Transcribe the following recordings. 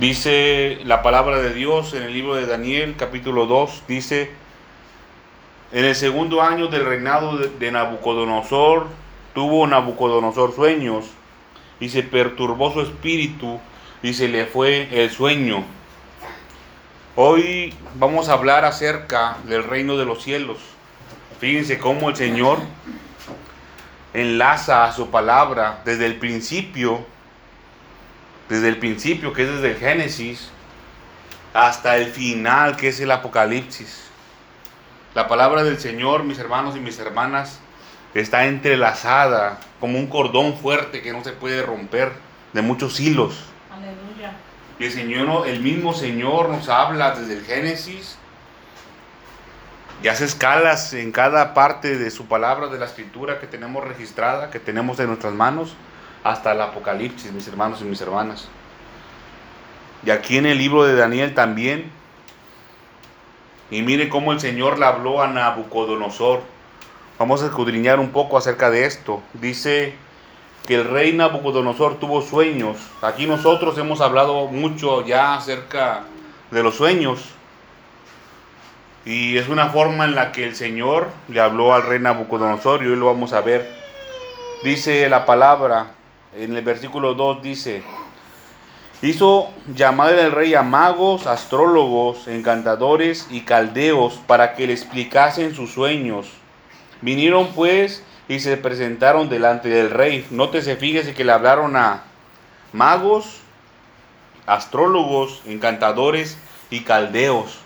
Dice la palabra de Dios en el libro de Daniel, capítulo 2, dice, en el segundo año del reinado de Nabucodonosor, tuvo Nabucodonosor sueños y se perturbó su espíritu y se le fue el sueño. Hoy vamos a hablar acerca del reino de los cielos. Fíjense cómo el Señor enlaza a su palabra desde el principio, desde el principio que es desde el Génesis, hasta el final que es el Apocalipsis. La palabra del Señor, mis hermanos y mis hermanas, está entrelazada como un cordón fuerte que no se puede romper de muchos hilos. Aleluya. Y el Señor, el mismo Señor nos habla desde el Génesis y hace escalas en cada parte de su palabra, de la escritura que tenemos registrada, que tenemos en nuestras manos, hasta el Apocalipsis, mis hermanos y mis hermanas. Y aquí en el libro de Daniel también. Y mire cómo el Señor le habló a Nabucodonosor Vamos a escudriñar un poco acerca de esto. Dice que el rey Nabucodonosor tuvo sueños. Aquí nosotros hemos hablado mucho ya acerca de los sueños. Y es una forma en la que el Señor le habló al rey Nabucodonosor y hoy lo vamos a ver. Dice la palabra, en el versículo 2 dice, hizo llamar el rey a magos, astrólogos, encantadores y caldeos para que le explicasen sus sueños. Vinieron pues y se presentaron delante del rey. Nótese, fíjese que le hablaron a magos, astrólogos, encantadores y caldeos.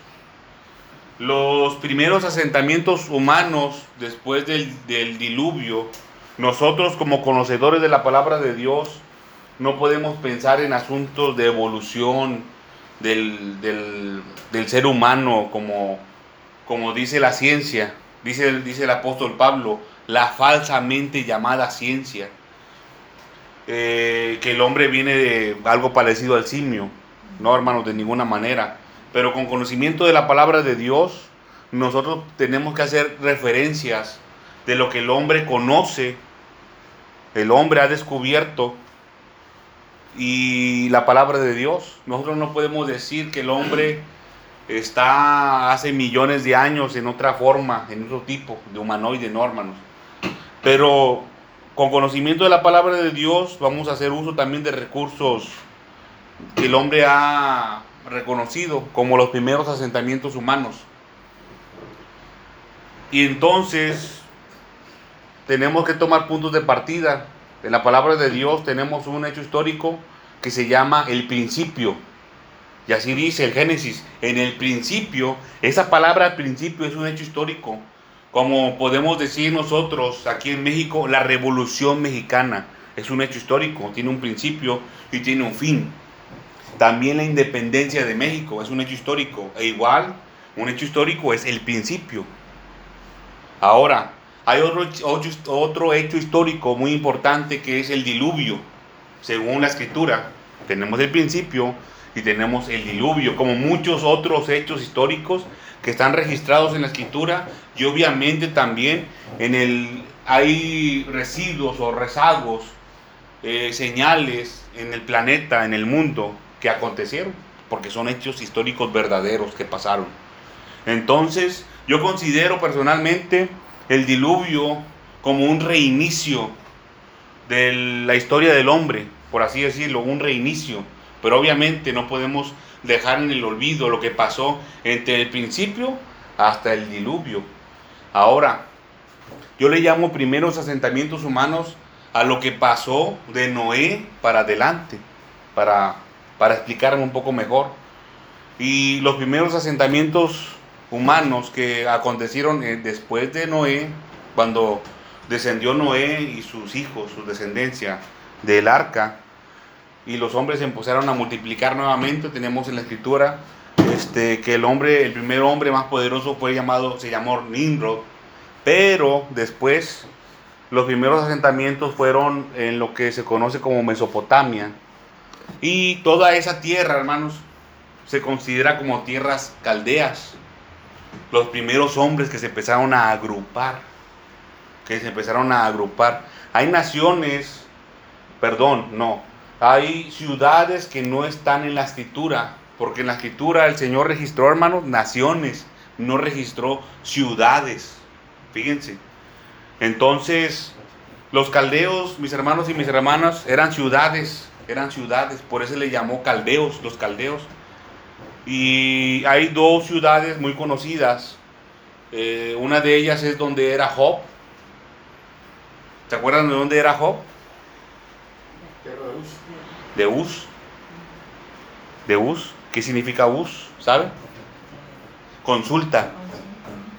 Los primeros asentamientos humanos después del, diluvio, nosotros como conocedores de la palabra de Dios, no podemos pensar en asuntos de evolución del, del ser humano como, como dice la ciencia. Dice, dice el apóstol Pablo, la falsamente llamada ciencia. Eh, que el hombre viene de algo parecido al simio. No, hermanos, de ninguna manera. Pero con conocimiento de la palabra de Dios, nosotros tenemos que hacer referencias de lo que el hombre conoce, el hombre ha descubierto y la palabra de Dios. Nosotros no podemos decir que el hombre está hace millones de años en otra forma, en otro tipo de humanoide, no hermanos. Pero con conocimiento de la palabra de Dios vamos a hacer uso también de recursos que el hombre ha reconocido como los primeros asentamientos humanos. Y entonces tenemos que tomar puntos de partida. En la palabra de Dios tenemos un hecho histórico que se llama el principio y así dice el Génesis, en el principio, esa palabra principio es un hecho histórico, como podemos decir nosotros aquí en México, la revolución mexicana es un hecho histórico, tiene un principio y tiene un fin. También la independencia de México es un hecho histórico, e igual un hecho histórico es el principio. Ahora, hay otro, otro hecho histórico muy importante que es el diluvio, según la escritura. Tenemos el principio, y tenemos el diluvio, como muchos otros hechos históricos que están registrados en la escritura y obviamente también en el hay residuos o rezagos, eh, señales en el planeta, en el mundo que acontecieron, porque son hechos históricos verdaderos que pasaron. Entonces, yo considero personalmente el diluvio como un reinicio de la historia del hombre, por así decirlo, un reinicio pero obviamente no podemos dejar en el olvido lo que pasó entre el principio hasta el diluvio. Ahora, yo le llamo primeros asentamientos humanos a lo que pasó de Noé para adelante, para, para explicarme un poco mejor. Y los primeros asentamientos humanos que acontecieron eh, después de Noé, cuando descendió Noé y sus hijos, su descendencia del arca, y los hombres se empezaron a multiplicar nuevamente. Tenemos en la escritura este, que el hombre, el primer hombre más poderoso fue llamado, se llamó Nimrod, pero después los primeros asentamientos fueron en lo que se conoce como Mesopotamia. Y toda esa tierra, hermanos, se considera como tierras caldeas. Los primeros hombres que se empezaron a agrupar, que se empezaron a agrupar. Hay naciones, perdón, no, hay ciudades que no están en la escritura, porque en la escritura el Señor registró, hermanos, naciones, no registró ciudades. Fíjense. Entonces, los caldeos, mis hermanos y mis hermanas, eran ciudades, eran ciudades, por eso le llamó caldeos, los caldeos. Y hay dos ciudades muy conocidas. Eh, una de ellas es donde era Job. ¿Se acuerdan de dónde era Job? De Uz. De Uz. ¿Qué significa Uz? ¿Sabe? Consulta.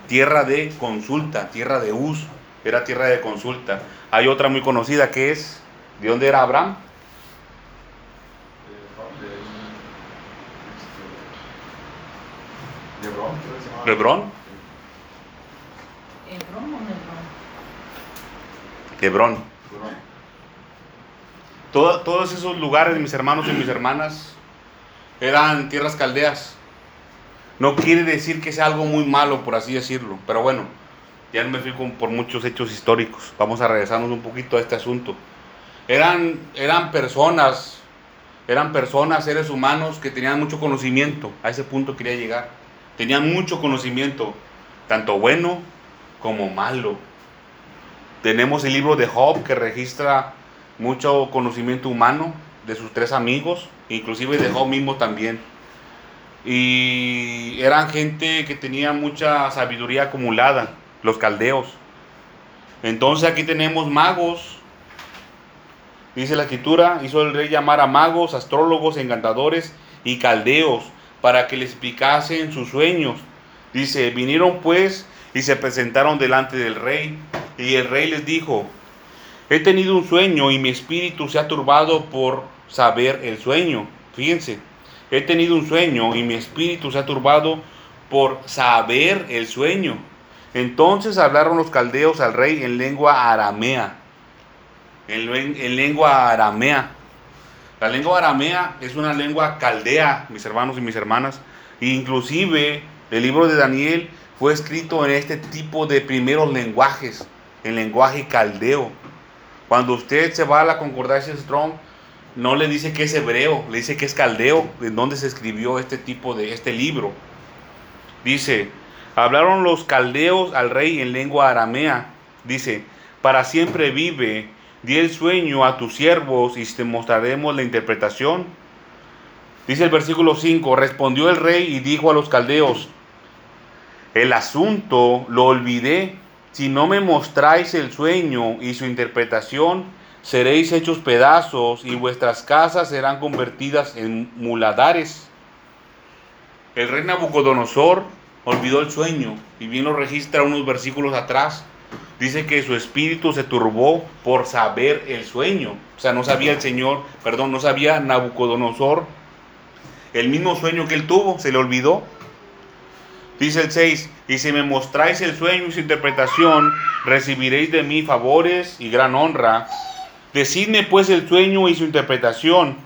Tierra de consulta, tierra de Uz. Era tierra de consulta. Hay otra muy conocida que es, ¿de dónde era Abraham? Hebrón. ¿Hebrón o Hebrón. todos esos lugares, mis hermanos y mis hermanas, eran tierras caldeas. No quiere decir que sea algo muy malo, por así decirlo. Pero bueno, ya no me fui por muchos hechos históricos. Vamos a regresarnos un poquito a este asunto. Eran, eran personas, eran personas, seres humanos que tenían mucho conocimiento. A ese punto quería llegar Tenían mucho conocimiento, tanto bueno como malo. Tenemos el libro de Job que registra mucho conocimiento humano de sus tres amigos, inclusive de Job mismo también. Y eran gente que tenía mucha sabiduría acumulada, los caldeos. Entonces aquí tenemos magos. Dice la escritura, hizo el rey llamar a magos, astrólogos, encantadores y caldeos para que le explicasen sus sueños. Dice, vinieron pues y se presentaron delante del rey. Y el rey les dijo, he tenido un sueño y mi espíritu se ha turbado por saber el sueño. Fíjense, he tenido un sueño y mi espíritu se ha turbado por saber el sueño. Entonces hablaron los caldeos al rey en lengua aramea. En, en lengua aramea. La lengua aramea es una lengua caldea, mis hermanos y mis hermanas. inclusive el libro de Daniel fue escrito en este tipo de primeros lenguajes, en lenguaje caldeo. Cuando usted se va a la concordancia Strong, no le dice que es hebreo, le dice que es caldeo, en donde se escribió este tipo de este libro. Dice, hablaron los caldeos al rey en lengua aramea. Dice, para siempre vive Di el sueño a tus siervos y te mostraremos la interpretación. Dice el versículo 5, respondió el rey y dijo a los caldeos, el asunto lo olvidé, si no me mostráis el sueño y su interpretación, seréis hechos pedazos y vuestras casas serán convertidas en muladares. El rey Nabucodonosor olvidó el sueño y bien lo registra unos versículos atrás dice que su espíritu se turbó por saber el sueño. O sea, no sabía el Señor, perdón, no sabía Nabucodonosor el mismo sueño que él tuvo, se le olvidó. Dice el 6, y si me mostráis el sueño y su interpretación, recibiréis de mí favores y gran honra. Decidme pues el sueño y su interpretación.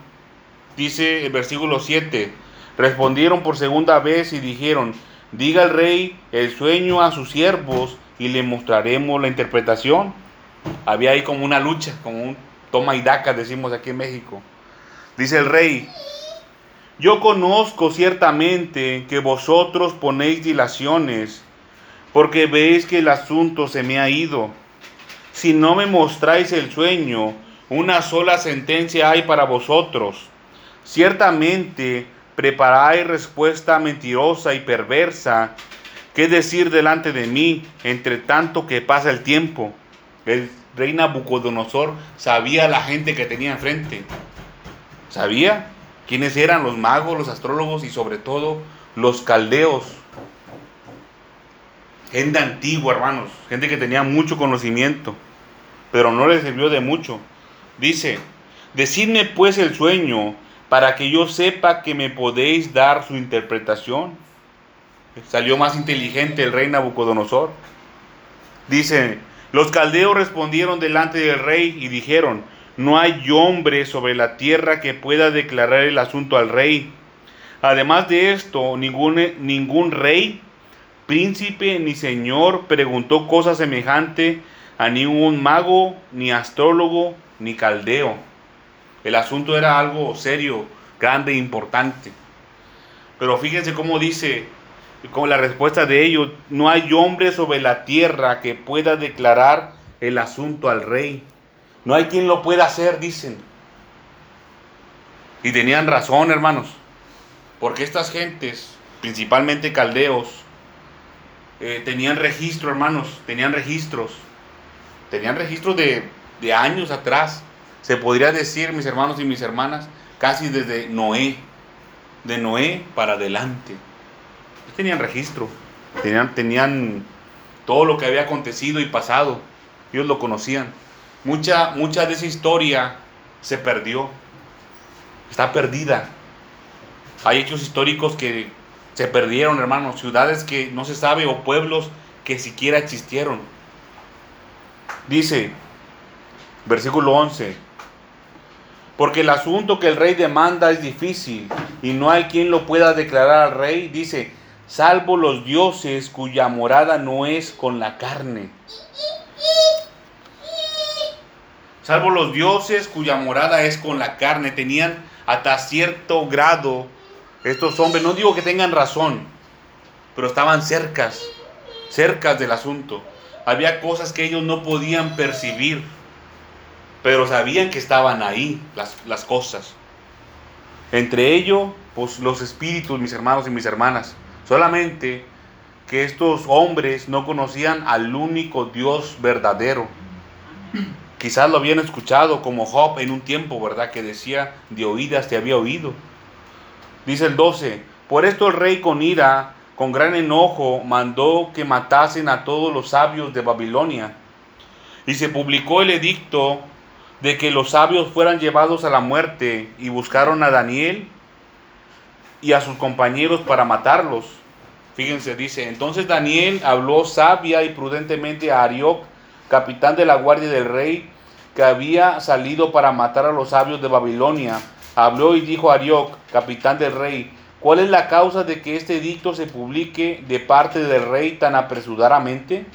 Dice el versículo 7, respondieron por segunda vez y dijeron, diga el rey el sueño a sus siervos y le mostraremos la interpretación. Había ahí como una lucha, como un toma y daca, decimos aquí en México. Dice el rey, yo conozco ciertamente que vosotros ponéis dilaciones, porque veis que el asunto se me ha ido. Si no me mostráis el sueño, una sola sentencia hay para vosotros. Ciertamente preparáis respuesta mentirosa y perversa ¿Qué decir delante de mí entre tanto que pasa el tiempo? El rey Nabucodonosor sabía la gente que tenía enfrente. Sabía quiénes eran los magos, los astrólogos y sobre todo los caldeos. Gente antigua, hermanos. Gente que tenía mucho conocimiento. Pero no les sirvió de mucho. Dice, decidme pues el sueño para que yo sepa que me podéis dar su interpretación. Salió más inteligente el rey Nabucodonosor. Dice, los caldeos respondieron delante del rey y dijeron, no hay hombre sobre la tierra que pueda declarar el asunto al rey. Además de esto, ningún, ningún rey, príncipe ni señor preguntó cosa semejante a ningún mago, ni astrólogo, ni caldeo. El asunto era algo serio, grande e importante. Pero fíjense cómo dice, con la respuesta de ellos, no hay hombre sobre la tierra que pueda declarar el asunto al rey. No hay quien lo pueda hacer, dicen. Y tenían razón, hermanos, porque estas gentes, principalmente caldeos, eh, tenían registro, hermanos, tenían registros, tenían registros de, de años atrás. Se podría decir, mis hermanos y mis hermanas, casi desde Noé, de Noé para adelante. Tenían registro, tenían, tenían todo lo que había acontecido y pasado, ellos lo conocían. Mucha, mucha de esa historia se perdió, está perdida. Hay hechos históricos que se perdieron, hermanos, ciudades que no se sabe o pueblos que siquiera existieron. Dice, versículo 11, porque el asunto que el rey demanda es difícil y no hay quien lo pueda declarar al rey. Dice, salvo los dioses cuya morada no es con la carne. Salvo los dioses cuya morada es con la carne. Tenían hasta cierto grado estos hombres, no digo que tengan razón, pero estaban cercas, cercas del asunto. Había cosas que ellos no podían percibir pero sabían que estaban ahí las, las cosas. Entre ellos, pues los espíritus, mis hermanos y mis hermanas. Solamente que estos hombres no conocían al único Dios verdadero. Quizás lo habían escuchado como Job en un tiempo, ¿verdad? Que decía, de oídas te había oído. Dice el 12, por esto el rey con ira, con gran enojo, mandó que matasen a todos los sabios de Babilonia. Y se publicó el edicto de que los sabios fueran llevados a la muerte y buscaron a Daniel y a sus compañeros para matarlos. Fíjense, dice, entonces Daniel habló sabia y prudentemente a Arioc, capitán de la guardia del rey, que había salido para matar a los sabios de Babilonia. Habló y dijo a Arioc, capitán del rey, ¿cuál es la causa de que este edicto se publique de parte del rey tan apresuradamente?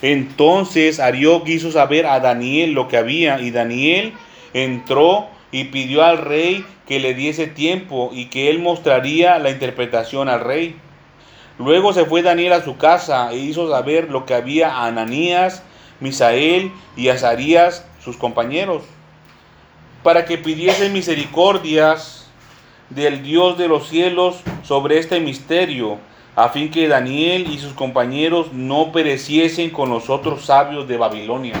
Entonces Arió quiso saber a Daniel lo que había y Daniel entró y pidió al rey que le diese tiempo y que él mostraría la interpretación al rey. Luego se fue Daniel a su casa e hizo saber lo que había a Ananías, Misael y Azarías, sus compañeros, para que pidiesen misericordias del Dios de los cielos sobre este misterio a fin que Daniel y sus compañeros no pereciesen con los otros sabios de Babilonia.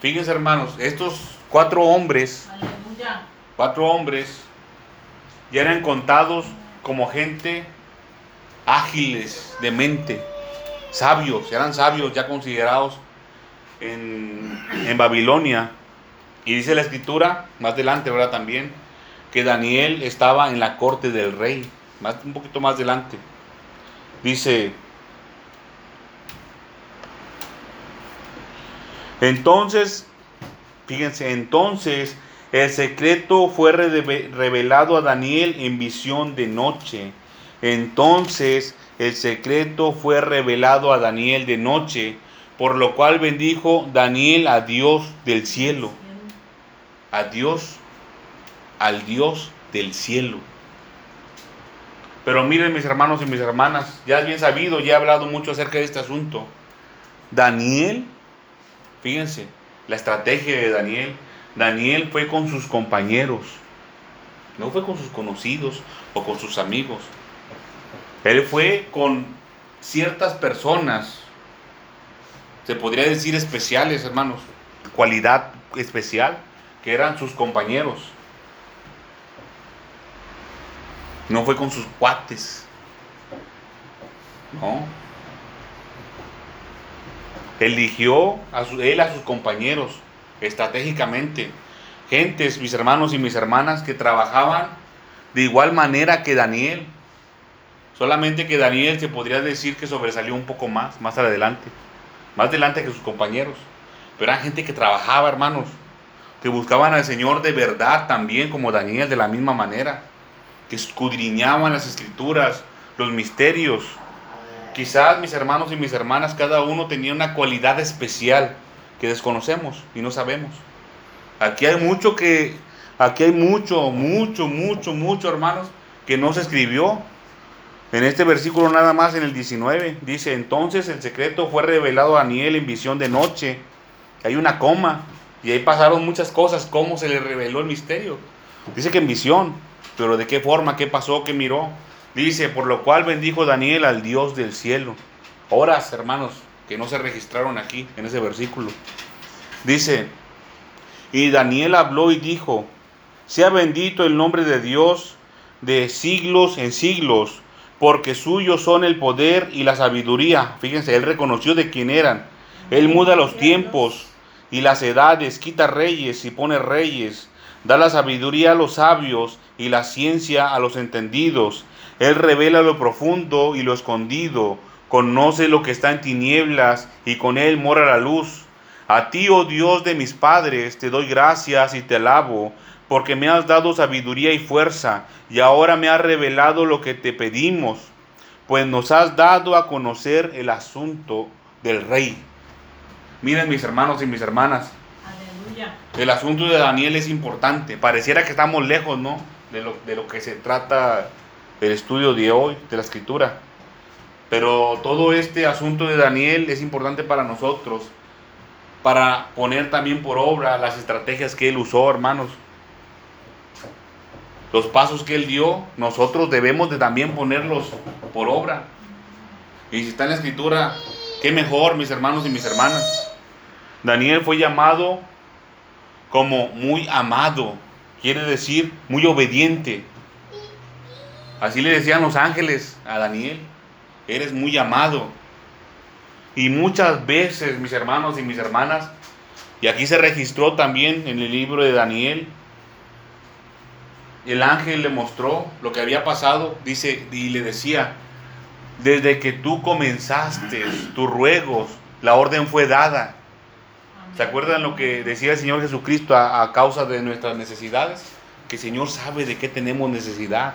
Fíjense hermanos, estos cuatro hombres, cuatro hombres, ya eran contados como gente ágiles de mente, sabios, eran sabios ya considerados en, Babilonia. Y dice la escritura, más adelante, ¿verdad? También, que Daniel estaba en la corte del rey, un poquito más adelante. Dice, entonces, fíjense, entonces el secreto fue revelado a Daniel en visión de noche. Entonces el secreto fue revelado a Daniel de noche, por lo cual bendijo Daniel a Dios del cielo. A Dios, al Dios del cielo. Pero miren mis hermanos y mis hermanas, ya es bien sabido, ya he hablado mucho acerca de este asunto. Daniel, fíjense, la estrategia de Daniel. Daniel fue con sus compañeros, no fue con sus conocidos o con sus amigos. Él fue con ciertas personas, se podría decir especiales, hermanos, cualidad especial, que eran sus compañeros. No fue con sus cuates. No. Eligió a él a sus compañeros estratégicamente. Gentes, mis hermanos y mis hermanas, que trabajaban de igual manera que Daniel. Solamente que Daniel se podría decir que sobresalió un poco más, más adelante. Más adelante que sus compañeros. Pero eran gente que trabajaba, hermanos. Que buscaban al Señor de verdad también, como Daniel, de la misma manera que escudriñaban las escrituras, los misterios. Quizás mis hermanos y mis hermanas, cada uno tenía una cualidad especial que desconocemos y no sabemos. Aquí hay mucho que, aquí hay mucho, mucho, mucho, mucho, hermanos, que no se escribió. En este versículo nada más, en el 19, dice, entonces el secreto fue revelado a Daniel en visión de noche. Hay una coma, y ahí pasaron muchas cosas, cómo se le reveló el misterio. Dice que en visión, pero de qué forma, qué pasó, qué miró. Dice, por lo cual bendijo Daniel al Dios del cielo. Horas, hermanos, que no se registraron aquí, en ese versículo. Dice, y Daniel habló y dijo, sea bendito el nombre de Dios de siglos en siglos, porque suyos son el poder y la sabiduría. Fíjense, él reconoció de quién eran. Él muda los tiempos y las edades, quita reyes y pone reyes, da la sabiduría a los sabios y la ciencia a los entendidos. Él revela lo profundo y lo escondido, conoce lo que está en tinieblas y con él mora la luz. A ti, oh Dios de mis padres, te doy gracias y te alabo, porque me has dado sabiduría y fuerza, y ahora me has revelado lo que te pedimos, pues nos has dado a conocer el asunto del rey. Miren mis hermanos y mis hermanas. Aleluya. El asunto de Daniel es importante. Pareciera que estamos lejos, ¿no? De lo, de lo que se trata el estudio de hoy, de la escritura. Pero todo este asunto de Daniel es importante para nosotros, para poner también por obra las estrategias que él usó, hermanos. Los pasos que él dio, nosotros debemos de también ponerlos por obra. Y si está en la escritura, qué mejor, mis hermanos y mis hermanas. Daniel fue llamado como muy amado, quiere decir muy obediente. Así le decían los ángeles a Daniel, eres muy amado. Y muchas veces, mis hermanos y mis hermanas, y aquí se registró también en el libro de Daniel, el ángel le mostró lo que había pasado, dice, y le decía, desde que tú comenzaste tus ruegos, la orden fue dada ¿Se acuerdan lo que decía el Señor Jesucristo a, causa de nuestras necesidades? Que el Señor sabe de qué tenemos necesidad.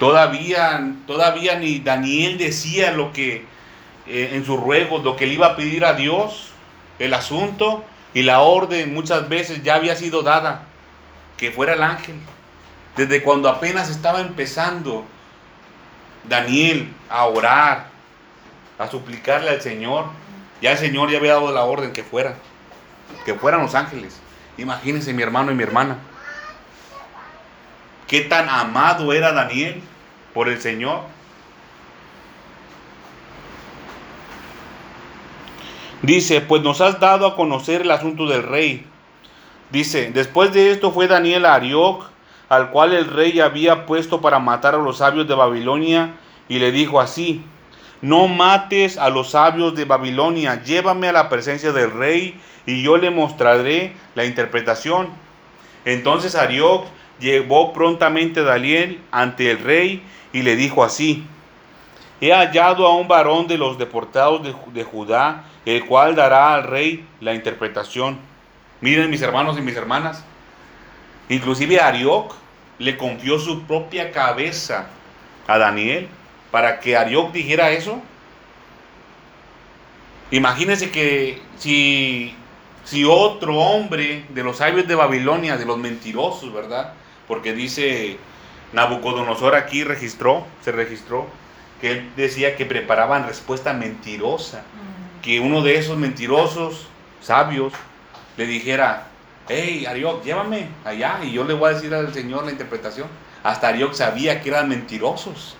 Todavía, todavía ni Daniel decía lo que eh, en sus ruegos, lo que le iba a pedir a Dios, el asunto y la orden muchas veces ya había sido dada, que fuera el ángel. Desde cuando apenas estaba empezando Daniel a orar, a suplicarle al Señor, ya el Señor ya había dado la orden que fuera, que fueran los ángeles. Imagínense mi hermano y mi hermana. Qué tan amado era Daniel por el Señor. Dice, pues nos has dado a conocer el asunto del rey. Dice, después de esto fue Daniel a Arioc, al cual el rey había puesto para matar a los sabios de Babilonia, y le dijo así, no mates a los sabios de Babilonia, llévame a la presencia del rey y yo le mostraré la interpretación. Entonces Arioc llevó prontamente a Daniel ante el rey y le dijo así, he hallado a un varón de los deportados de, Judá, el cual dará al rey la interpretación. Miren mis hermanos y mis hermanas, inclusive Arioc le confió su propia cabeza a Daniel para que Arioc dijera eso. Imagínense que si, si otro hombre de los sabios de Babilonia, de los mentirosos, ¿verdad? Porque dice Nabucodonosor aquí registró, se registró, que él decía que preparaban respuesta mentirosa. Que uno de esos mentirosos sabios le dijera, hey Arioc, llévame allá y yo le voy a decir al Señor la interpretación. Hasta Arioc sabía que eran mentirosos.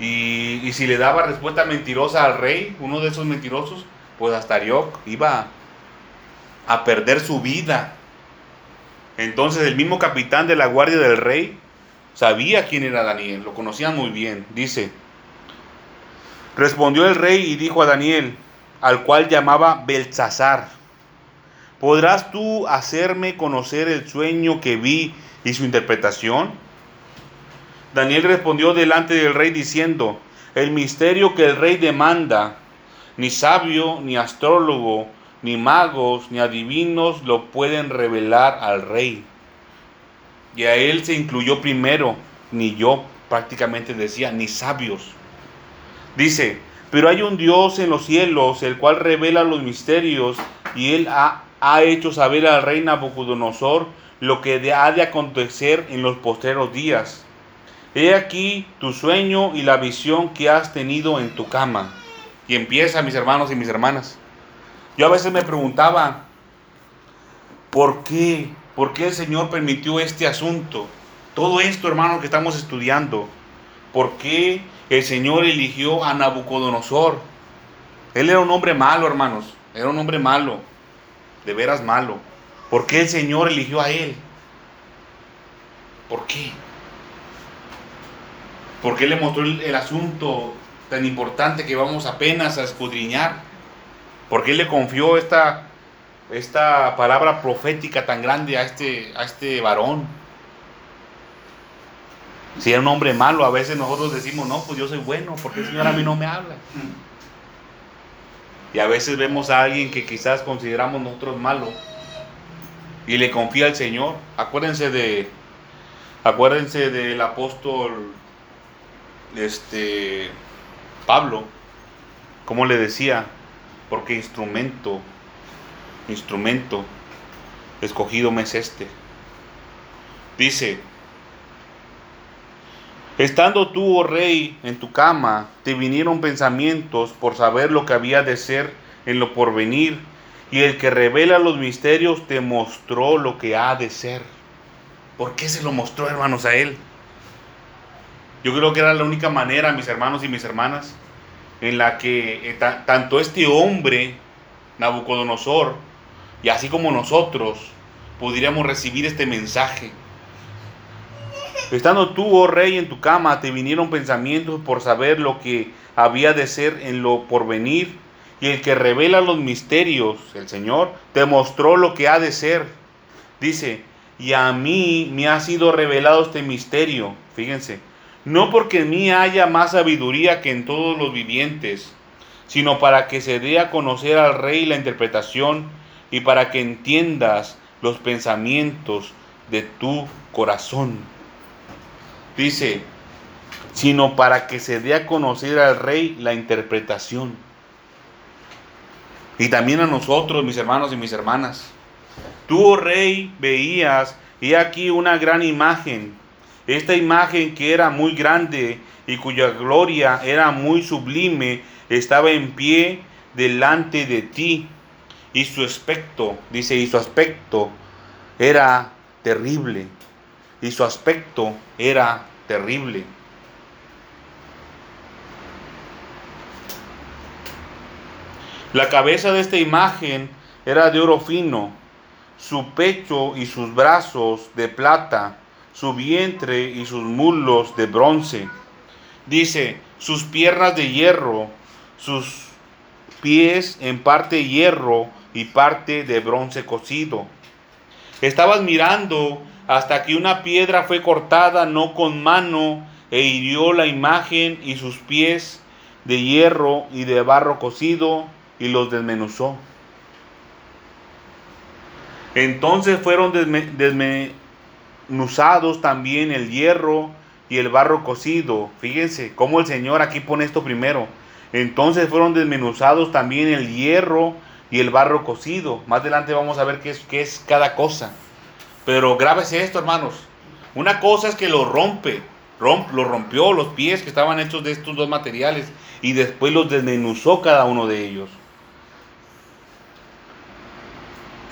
Y, si le daba respuesta mentirosa al rey, uno de esos mentirosos, pues hasta Arioc iba a perder su vida. Entonces el mismo capitán de la guardia del rey sabía quién era Daniel, lo conocía muy bien. Dice, respondió el rey y dijo a Daniel, al cual llamaba Belsasar, ¿podrás tú hacerme conocer el sueño que vi y su interpretación? Daniel respondió delante del rey diciendo, el misterio que el rey demanda, ni sabio, ni astrólogo, ni magos, ni adivinos lo pueden revelar al rey. Y a él se incluyó primero, ni yo prácticamente decía, ni sabios. Dice, pero hay un Dios en los cielos, el cual revela los misterios y él ha, ha hecho saber al rey Nabucodonosor lo que ha de acontecer en los posteros días. He aquí tu sueño y la visión que has tenido en tu cama. Y empieza, mis hermanos y mis hermanas. Yo a veces me preguntaba, ¿por qué? ¿Por qué el Señor permitió este asunto? Todo esto, hermanos, que estamos estudiando. ¿Por qué el Señor eligió a Nabucodonosor? Él era un hombre malo, hermanos. Era un hombre malo. De veras malo. ¿Por qué el Señor eligió a él? ¿Por qué? ¿Por qué le mostró el, asunto tan importante que vamos apenas a escudriñar? ¿Por qué le confió esta, esta palabra profética tan grande a este, a este varón? Si era un hombre malo, a veces nosotros decimos, no, pues yo soy bueno, porque el Señor a mí no me habla. Y a veces vemos a alguien que quizás consideramos nosotros malo y le confía al Señor. Acuérdense de acuérdense del apóstol este Pablo, como le decía, porque instrumento instrumento escogido me es este. Dice, estando tú, oh rey, en tu cama, te vinieron pensamientos por saber lo que había de ser en lo porvenir y el que revela los misterios te mostró lo que ha de ser. ¿Por qué se lo mostró, hermanos, a él? Yo creo que era la única manera, mis hermanos y mis hermanas, en la que eh, tanto este hombre, Nabucodonosor, y así como nosotros, pudiéramos recibir este mensaje. Estando tú, oh rey, en tu cama, te vinieron pensamientos por saber lo que había de ser en lo porvenir y el que revela los misterios, el Señor, te mostró lo que ha de ser. Dice, y a mí me ha sido revelado este misterio, fíjense, no porque en mí haya más sabiduría que en todos los vivientes, sino para que se dé a conocer al rey la interpretación y para que entiendas los pensamientos de tu corazón. Dice, sino para que se dé a conocer al rey la interpretación. Y también a nosotros, mis hermanos y mis hermanas. Tú, oh rey, veías, y aquí una gran imagen. Esta imagen que era muy grande y cuya gloria era muy sublime, estaba en pie delante de ti. Y su aspecto, dice, y su aspecto era terrible. Y su aspecto era terrible. La cabeza de esta imagen era de oro fino, su pecho y sus brazos de plata, su vientre y sus muslos de bronce. Dice, sus piernas de hierro, sus pies en parte hierro y parte de bronce cocido. Estabas mirando hasta que una piedra fue cortada no con mano e hirió la imagen y sus pies de hierro y de barro cocido y los desmenuzó. Entonces fueron desmenuzados también el hierro y el barro cocido. Fíjense cómo el Señor aquí pone esto primero. Entonces fueron desmenuzados también el hierro y el barro cocido. Más adelante vamos a ver qué es, qué es cada cosa. Pero grábese esto, hermanos. Una cosa es que lo rompe, romp, lo rompió los pies que estaban hechos de estos dos materiales y después los desmenuzó cada uno de ellos.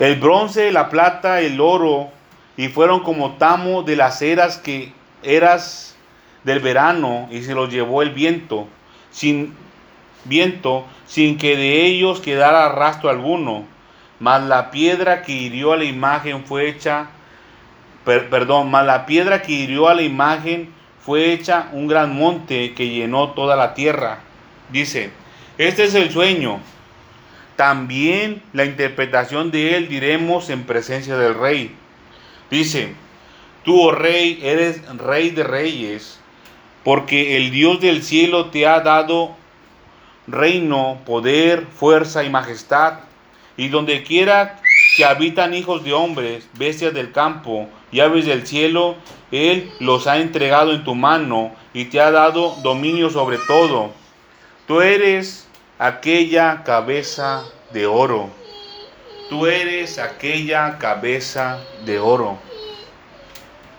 el bronce, la plata, el oro, y fueron como tamo de las eras que eras del verano, y se los llevó el viento, sin viento, sin que de ellos quedara rastro alguno. Mas la piedra que hirió a la imagen fue hecha, perdón, mas la piedra que hirió a la imagen fue hecha un gran monte que llenó toda la tierra. Dice, este es el sueño también la interpretación de él diremos en presencia del rey. Dice, tú, oh rey, eres rey de reyes, porque el Dios del cielo te ha dado reino, poder, fuerza y majestad. Y donde quiera que habitan hijos de hombres, bestias del campo y aves del cielo, Él los ha entregado en tu mano y te ha dado dominio sobre todo. Tú eres aquella cabeza de oro. Tú eres aquella cabeza de oro.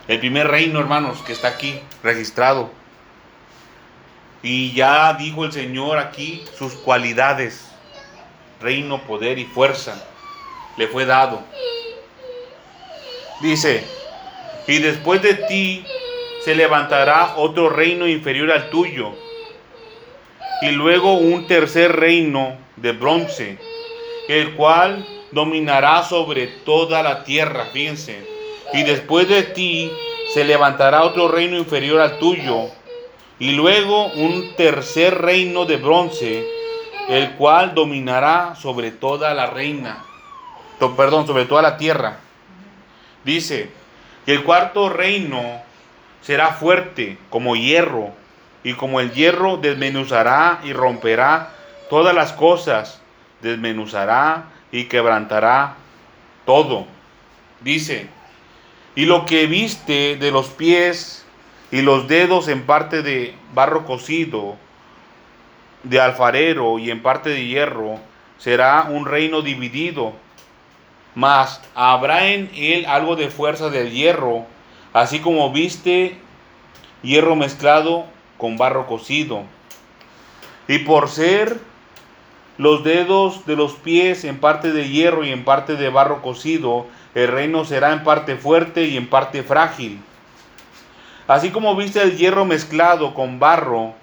El primer reino, hermanos, que está aquí registrado. Y ya dijo el Señor aquí sus cualidades. Reino, poder y fuerza le fue dado. Dice, y después de ti se levantará otro reino inferior al tuyo, y luego un tercer reino de bronce, el cual dominará sobre toda la tierra, fíjense. Y después de ti se levantará otro reino inferior al tuyo, y luego un tercer reino de bronce, el cual dominará sobre toda la reina, perdón, sobre toda la tierra. Dice, que el cuarto reino será fuerte como hierro, y como el hierro desmenuzará y romperá todas las cosas, desmenuzará y quebrantará todo. Dice, y lo que viste de los pies y los dedos en parte de barro cocido, de alfarero y en parte de hierro, será un reino dividido, mas habrá en él algo de fuerza del hierro, así como viste hierro mezclado con barro cocido. Y por ser los dedos de los pies en parte de hierro y en parte de barro cocido, el reino será en parte fuerte y en parte frágil. Así como viste el hierro mezclado con barro,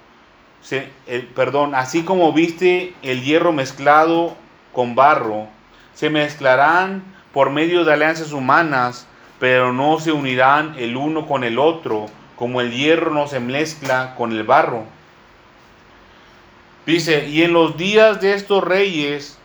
se, perdón, así como viste el hierro mezclado con barro, se mezclarán por medio de alianzas humanas, pero no se unirán el uno con el otro, como el hierro no se mezcla con el barro. Dice, y en los días de estos reyes,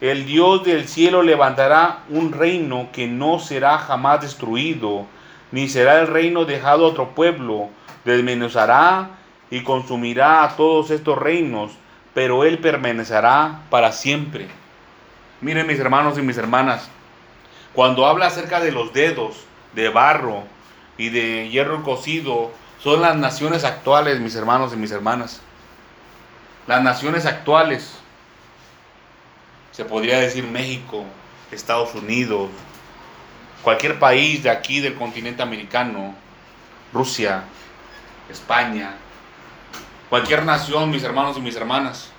el Dios del cielo levantará un reino que no será jamás destruido, ni será el reino dejado a otro pueblo, desmenuzará y consumirá a todos estos reinos, pero él permanecerá para siempre. Miren mis hermanos y mis hermanas, cuando habla acerca de los dedos de barro y de hierro cocido, son las naciones actuales, mis hermanos y mis hermanas. Las naciones actuales, se podría decir México, Estados Unidos, cualquier país de aquí del continente americano, Rusia, España, cualquier nación, mis hermanos y mis hermanas.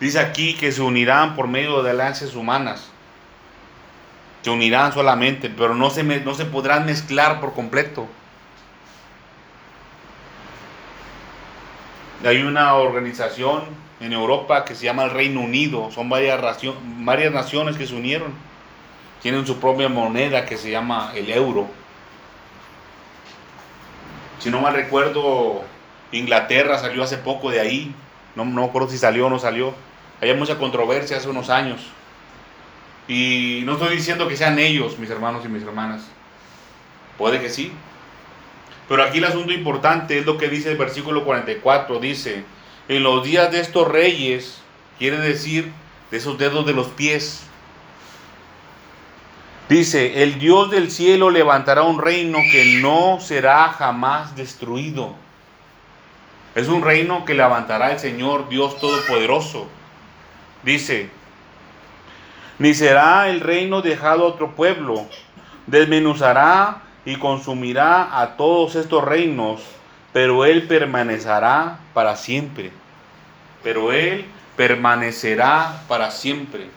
Dice aquí que se unirán por medio de alianzas humanas se unirán solamente, pero no se, no se podrán mezclar por completo. Hay una organización en Europa que se llama el Reino Unido, son varias, naciones que se unieron, tienen su propia moneda que se llama el euro. Si no mal recuerdo, Inglaterra salió hace poco de ahí, no, no recuerdo si salió o no salió. Había mucha controversia hace unos años y no estoy diciendo que sean ellos, mis hermanos y mis hermanas. Puede que sí. Pero aquí el asunto importante es lo que dice el versículo 44. Dice, en los días de estos reyes, quiere decir de esos dedos de los pies. Dice, el Dios del cielo levantará un reino que no será jamás destruido. Es un reino que levantará el Señor Dios Todopoderoso. Dice, ni será el reino dejado a otro pueblo. Desmenuzará y consumirá a todos estos reinos, pero él permanecerá para siempre. Pero él permanecerá para siempre.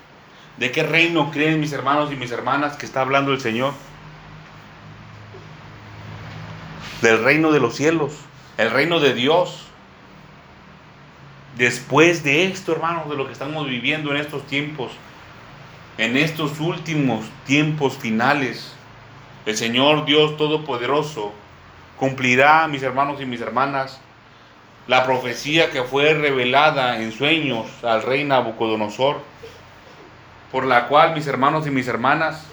¿De qué reino creen mis hermanos y mis hermanas que está hablando el Señor? Del reino de los cielos, el reino de Dios. Después de esto, hermanos, de lo que estamos viviendo en estos tiempos, en estos últimos tiempos finales, el Señor Dios Todopoderoso cumplirá, mis hermanos y mis hermanas, la profecía que fue revelada en sueños al rey Nabucodonosor, por la cual, mis hermanos y mis hermanas,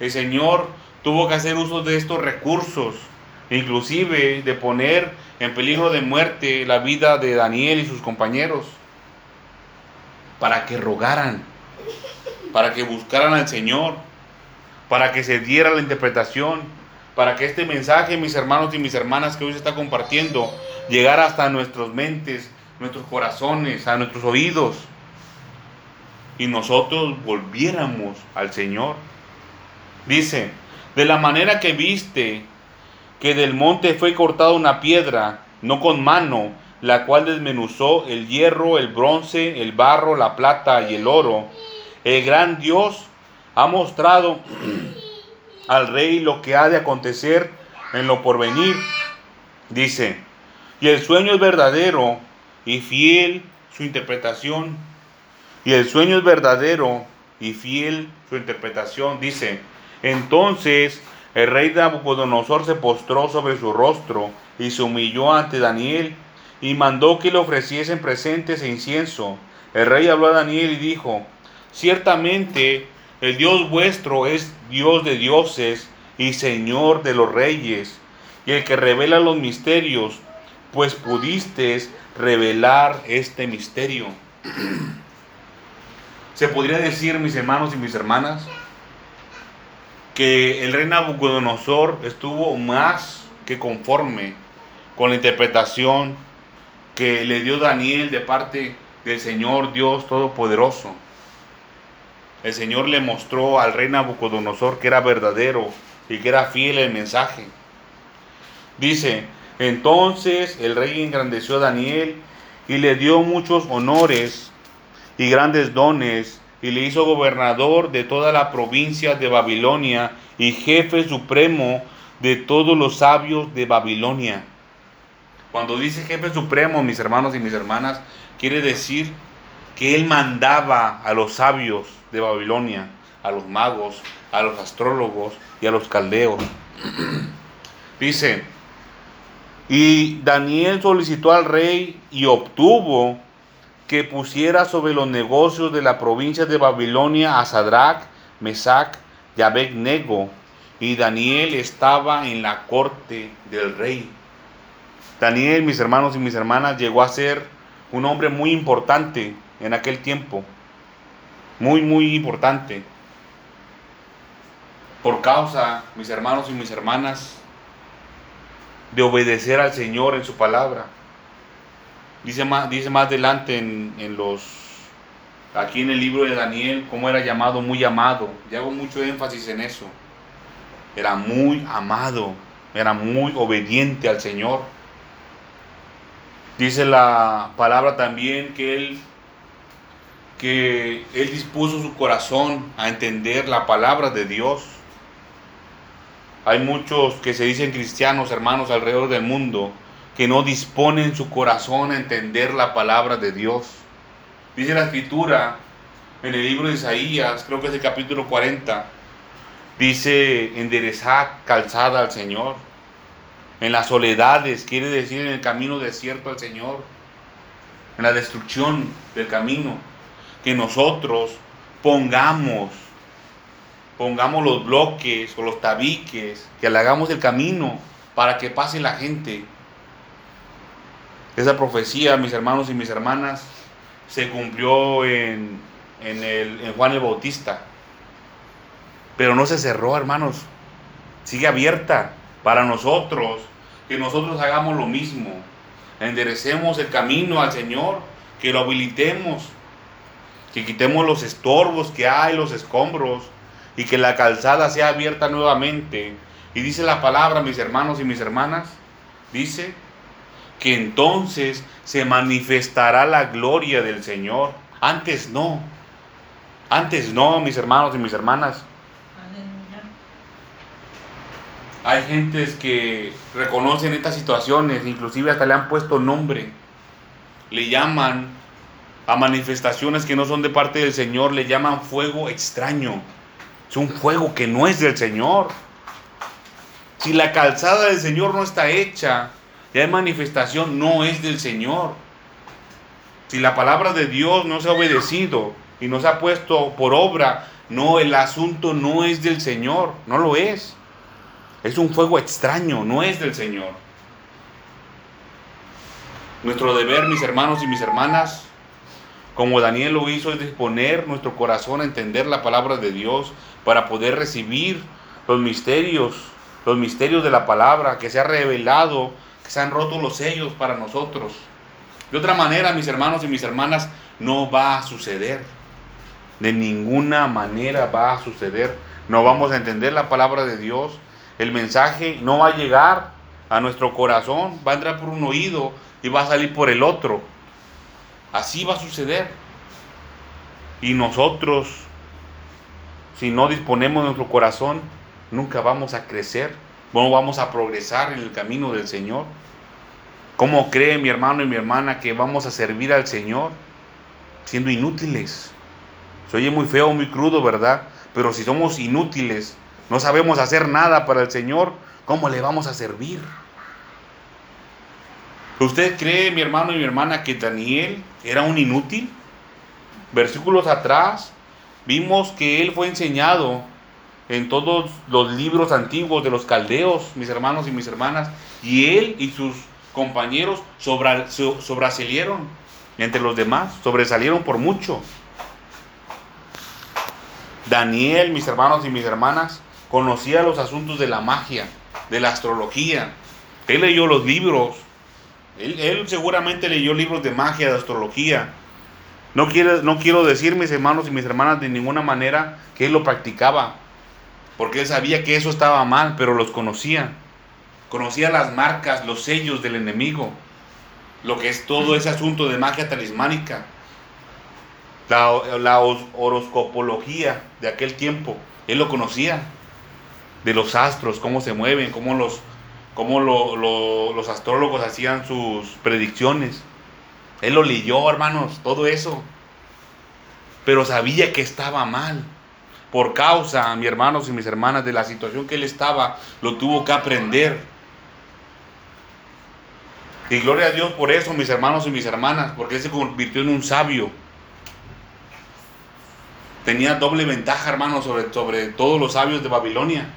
el Señor tuvo que hacer uso de estos recursos, inclusive de poner en peligro de muerte la vida de Daniel y sus compañeros, para que rogaran para que buscaran al Señor, para que se diera la interpretación, para que este mensaje, mis hermanos y mis hermanas que hoy se está compartiendo, llegara hasta nuestras mentes, nuestros corazones, a nuestros oídos. y nosotros volviéramos al Señor. Dice, de la manera que viste que del monte fue cortada una piedra, no con mano, la cual desmenuzó el hierro, el bronce, el barro, la plata y el oro, el gran Dios ha mostrado al rey lo que ha de acontecer en lo porvenir. Dice, y el sueño es verdadero y fiel su interpretación. Y el sueño es verdadero y fiel su interpretación. Dice, entonces el rey Nabucodonosor se postró sobre su rostro y se humilló ante Daniel y mandó que le ofreciesen presentes e incienso. El rey habló a Daniel y dijo, ciertamente el Dios vuestro es Dios de dioses y Señor de los reyes, y el que revela los misterios, pues pudiste revelar este misterio. Se podría decir, mis hermanos y mis hermanas, que el rey Nabucodonosor estuvo más que conforme con la interpretación que le dio Daniel de parte del Señor Dios Todopoderoso. El Señor le mostró al rey Nabucodonosor que era verdadero y que era fiel el mensaje. Dice, entonces el rey engrandeció a Daniel y le dio muchos honores y grandes dones y le hizo gobernador de toda la provincia de Babilonia y jefe supremo de todos los sabios de Babilonia. Cuando dice jefe supremo, mis hermanos y mis hermanas, quiere decir que él mandaba a los sabios de Babilonia, a los magos, a los astrólogos y a los caldeos. Dice, y Daniel solicitó al rey y obtuvo que pusiera sobre los negocios de la provincia de Babilonia a Sadrach, Mesac y Abednego, y Daniel estaba en la corte del rey. Daniel, mis hermanos y mis hermanas, llegó a ser un hombre muy importante en aquel tiempo muy, muy importante. Por causa, mis hermanos y mis hermanas, de obedecer al Señor en su palabra. Dice más, dice más adelante en, en los, aquí en el libro de Daniel, cómo era llamado, muy amado. Y hago mucho énfasis en eso. Era muy amado, era muy obediente al Señor. Dice la palabra también que él que Él dispuso su corazón a entender la palabra de Dios. Hay muchos que se dicen cristianos, hermanos, alrededor del mundo, que no disponen su corazón a entender la palabra de Dios. Dice la escritura en el libro de Isaías, creo que es el capítulo 40, dice enderezar calzada al Señor. En las soledades, quiere decir en el camino desierto al Señor. En la destrucción del camino que nosotros pongamos, pongamos los bloques o los tabiques, que hagamos el camino para que pase la gente. Esa profecía, mis hermanos y mis hermanas, se cumplió en, en, el, en Juan el Bautista. Pero no se cerró, hermanos. Sigue abierta para nosotros, que nosotros hagamos lo mismo. Enderecemos el camino al Señor, que lo habilitemos que quitemos los estorbos que hay, los escombros, y que la calzada sea abierta nuevamente. Y dice la palabra, mis hermanos y mis hermanas, dice que entonces se manifestará la gloria del Señor. Antes no. Antes no, mis hermanos y mis hermanas. Hay gentes que reconocen estas situaciones, inclusive hasta le han puesto nombre. Le llaman a manifestaciones que no son de parte del Señor, le llaman fuego extraño. Es un fuego que no es del Señor. Si la calzada del Señor no está hecha, ya hay manifestación, no es del Señor. Si la palabra de Dios no se ha obedecido y no se ha puesto por obra, no, el asunto no es del Señor, no lo es. Es un fuego extraño, no es del Señor. Nuestro deber, mis hermanos y mis hermanas, como Daniel lo hizo, es disponer nuestro corazón a entender la palabra de Dios para poder recibir los misterios, los misterios de la palabra que se ha revelado, que se han roto los sellos para nosotros. De otra manera, mis hermanos y mis hermanas, no va a suceder. De ninguna manera va a suceder. No vamos a entender la palabra de Dios. El mensaje no va a llegar a nuestro corazón, va a entrar por un oído y va a salir por el otro. Así va a suceder. Y nosotros, si no disponemos de nuestro corazón, nunca vamos a crecer, no vamos a progresar en el camino del Señor. ¿Cómo cree mi hermano y mi hermana que vamos a servir al Señor siendo inútiles? Se oye muy feo, muy crudo, ¿verdad? Pero si somos inútiles, no sabemos hacer nada para el Señor, ¿cómo le vamos a servir? ¿Usted cree, mi hermano y mi hermana, que Daniel era un inútil? Versículos atrás vimos que él fue enseñado en todos los libros antiguos de los caldeos, mis hermanos y mis hermanas, y él y sus compañeros sobresalieron entre los demás, sobresalieron por mucho. Daniel, mis hermanos y mis hermanas, conocía los asuntos de la magia, de la astrología. Él leyó los libros. Él, seguramente leyó libros de magia, de astrología. No, quiere, no quiero decir, mis hermanos y mis hermanas, de ninguna manera que él lo practicaba. Porque él sabía que eso estaba mal, pero los conocía. Conocía las marcas, los sellos del enemigo. Lo que es todo ese asunto de magia talismánica la, horoscopología de aquel tiempo. Él lo conocía, de los astros, cómo se mueven, cómo los, cómo los astrólogos hacían sus predicciones. Él lo leyó, hermanos, todo eso. Pero sabía que estaba mal. Por causa, mis hermanos y mis hermanas, de la situación que él estaba, lo tuvo que aprender. Y gloria a Dios por eso, mis hermanos y mis hermanas, porque él se convirtió en un sabio tenía doble ventaja, hermano, sobre, sobre todos los sabios de Babilonia.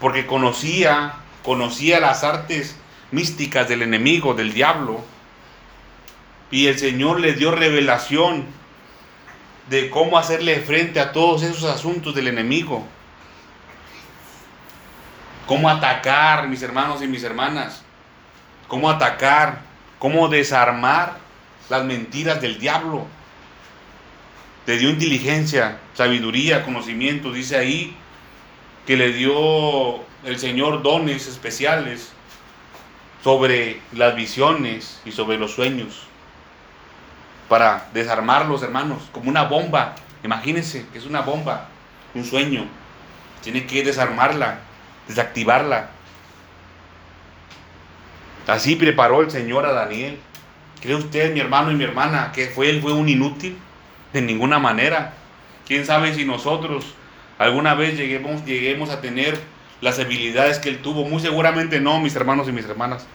Porque conocía, conocía las artes místicas del enemigo, del diablo. Y el Señor le dio revelación de cómo hacerle frente a todos esos asuntos del enemigo. Cómo atacar, mis hermanos y mis hermanas. Cómo atacar, cómo desarmar las mentiras del diablo le dio inteligencia, sabiduría, conocimiento. Dice ahí que le dio el Señor dones especiales sobre las visiones y sobre los sueños para desarmarlos, hermanos, como una bomba. Imagínense que es una bomba, un sueño. Tiene que desarmarla, desactivarla. Así preparó el Señor a Daniel. ¿Cree usted, mi hermano y mi hermana, que fue él fue un inútil? De ninguna manera. ¿Quién sabe si nosotros alguna vez lleguemos, lleguemos a tener las habilidades que él tuvo? Muy seguramente no, mis hermanos y mis hermanas.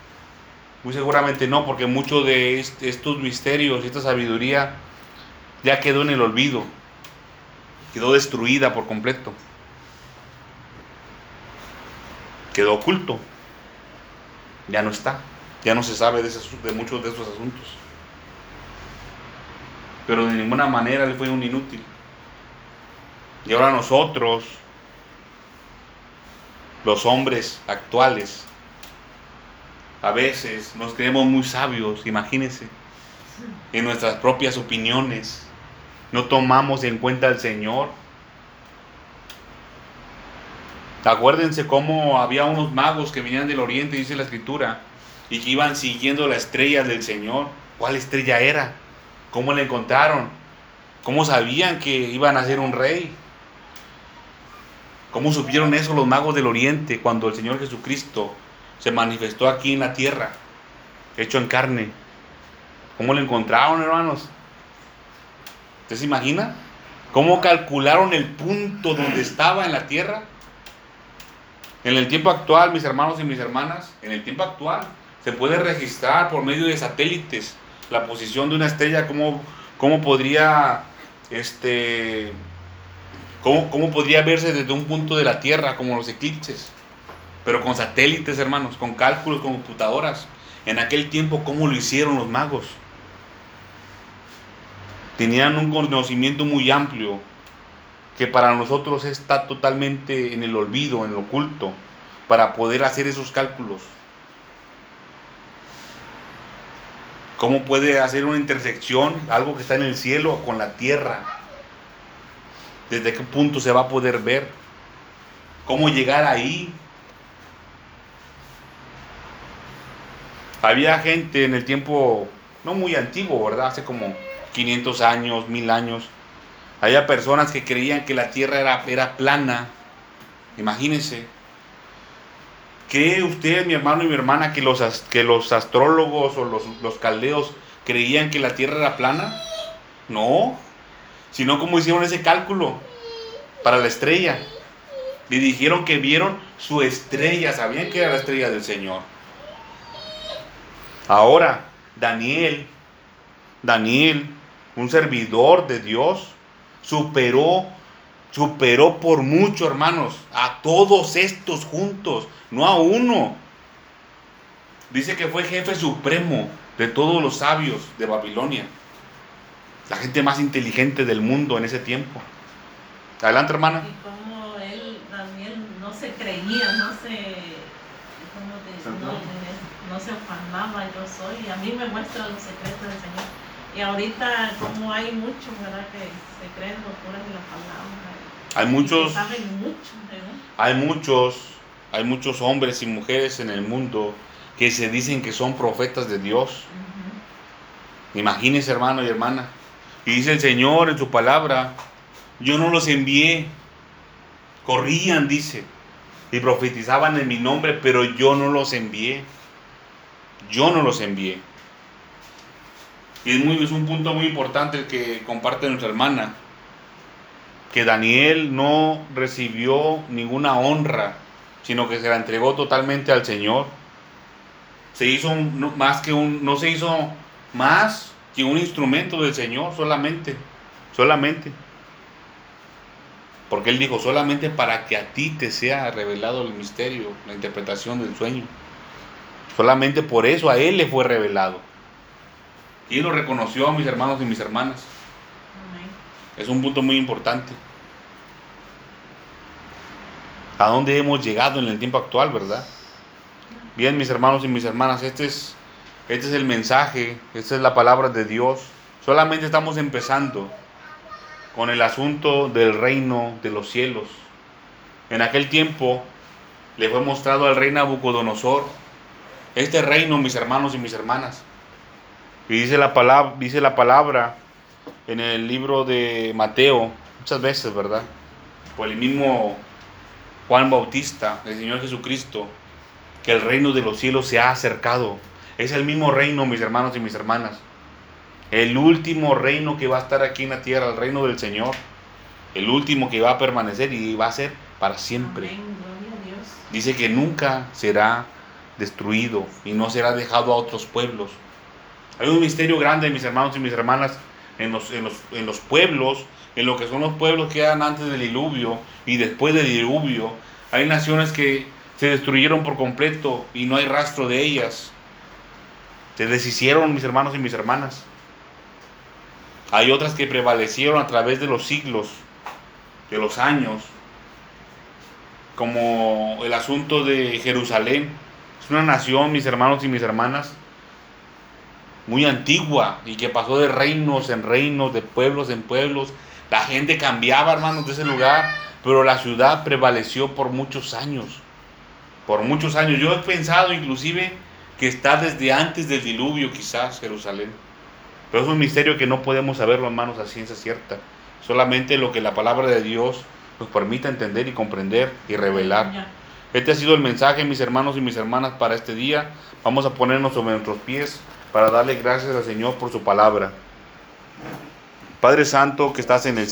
Muy seguramente no, porque mucho de estos misterios y esta sabiduría ya quedó en el olvido. Quedó destruida por completo. Quedó oculto. Ya no está. Ya no se sabe de, de muchos de esos asuntos pero de ninguna manera él fue un inútil. Y ahora nosotros, los hombres actuales, a veces nos creemos muy sabios, imagínense, en nuestras propias opiniones. No tomamos en cuenta al Señor. Acuérdense cómo había unos magos que venían del oriente, dice la escritura, y que iban siguiendo la estrella del Señor. ¿Cuál estrella era? ¿Cómo le encontraron? ¿Cómo sabían que iban a ser un rey? ¿Cómo supieron eso los magos del oriente cuando el Señor Jesucristo se manifestó aquí en la tierra, hecho en carne? ¿Cómo lo encontraron, hermanos? ¿Usted se imagina? ¿Cómo calcularon el punto donde estaba en la tierra? En el tiempo actual, mis hermanos y mis hermanas, en el tiempo actual se puede registrar por medio de satélites la posición de una estrella, cómo, cómo podría este cómo, cómo podría verse desde un punto de la Tierra, como los eclipses, pero con satélites, hermanos, con cálculos, con computadoras. En aquel tiempo, ¿cómo lo hicieron los magos? Tenían un conocimiento muy amplio que para nosotros está totalmente en el olvido, en el oculto, para poder hacer esos cálculos. ¿Cómo puede hacer una intersección, algo que está en el cielo, con la tierra? ¿Desde qué punto se va a poder ver? ¿Cómo llegar ahí? Había gente en el tiempo, no muy antiguo, ¿verdad? Hace como 500 años, 1000 años. Había personas que creían que la tierra era, era plana. Imagínense. ¿Cree usted, mi hermano y mi hermana, que los, que los astrólogos o los, los caldeos creían que la tierra era plana? No. Sino como hicieron ese cálculo para la estrella. Y dijeron que vieron su estrella, sabían que era la estrella del Señor. Ahora, Daniel, Daniel, un servidor de Dios, superó, superó por mucho, hermanos, a todos estos juntos, no a uno. Dice que fue jefe supremo de todos los sabios de Babilonia, la gente más inteligente del mundo en ese tiempo. Adelante, hermana. Y como él, Daniel, no se creía, no se, ¿cómo te- no, no se afanaba, yo soy, a mí me muestra los secretos del Señor. Y ahorita, como hay muchos, ¿verdad? Que se creen locuras de la palabra. Hay y muchos, saben mucho, ¿verdad? hay muchos, hay muchos hombres y mujeres en el mundo que se dicen que son profetas de Dios. Ujú. Imagínense, hermano y hermana. Y dice el Señor en su palabra, yo no los envié. Corrían, dice, y profetizaban en mi nombre, pero yo no los envié. Yo no los envié. Y es, muy, un punto muy importante el que comparte nuestra hermana, que Daniel no recibió ninguna honra, sino que se la entregó totalmente al Señor. Se hizo más que un, no se hizo más que un instrumento del Señor solamente, solamente. Porque Él dijo, solamente para que a ti te sea revelado el misterio, la interpretación del sueño. Solamente por eso a Él le fue revelado. Y lo reconoció a mis hermanos y mis hermanas. Es un punto muy importante. ¿A dónde hemos llegado en el tiempo actual, verdad? Bien, mis hermanos y mis hermanas, este es, este es el mensaje, esta es la palabra de Dios. Solamente estamos empezando con el asunto del reino de los cielos. En aquel tiempo le fue mostrado al rey Nabucodonosor este reino, mis hermanos y mis hermanas. Y dice la palabra, dice la palabra en el libro de Mateo, muchas veces, ¿verdad? Por el mismo Juan Bautista, el Señor Jesucristo, que el reino de los cielos se ha acercado. Es el mismo reino, mis hermanos y mis hermanas. El último reino que va a estar aquí en la tierra, el reino del Señor. El último que va a permanecer y va a ser para siempre. Dice que nunca será destruido y no será dejado a otros pueblos. Hay un misterio grande, mis hermanos y mis hermanas, en los, en los, en los pueblos, en lo que son los pueblos que eran antes del diluvio y después del diluvio. Hay naciones que se destruyeron por completo y no hay rastro de ellas. Se deshicieron, mis hermanos y mis hermanas. Hay otras que prevalecieron a través de los siglos, de los años, como el asunto de Jerusalén. Es una nación, mis hermanos y mis hermanas, muy antigua y que pasó de reinos en reinos, de pueblos en pueblos. La gente cambiaba, hermanos, de ese lugar, pero la ciudad prevaleció por muchos años. Por muchos años. Yo he pensado inclusive que está desde antes del diluvio, quizás, Jerusalén. Pero es un misterio que no podemos saberlo, hermanos, a ciencia cierta. Solamente lo que la palabra de Dios nos permita entender y comprender y revelar. Este ha sido el mensaje, mis hermanos y mis hermanas, para este día. Vamos a ponernos sobre nuestros pies para darle gracias al Señor por su palabra. Padre Santo que estás en el cielo.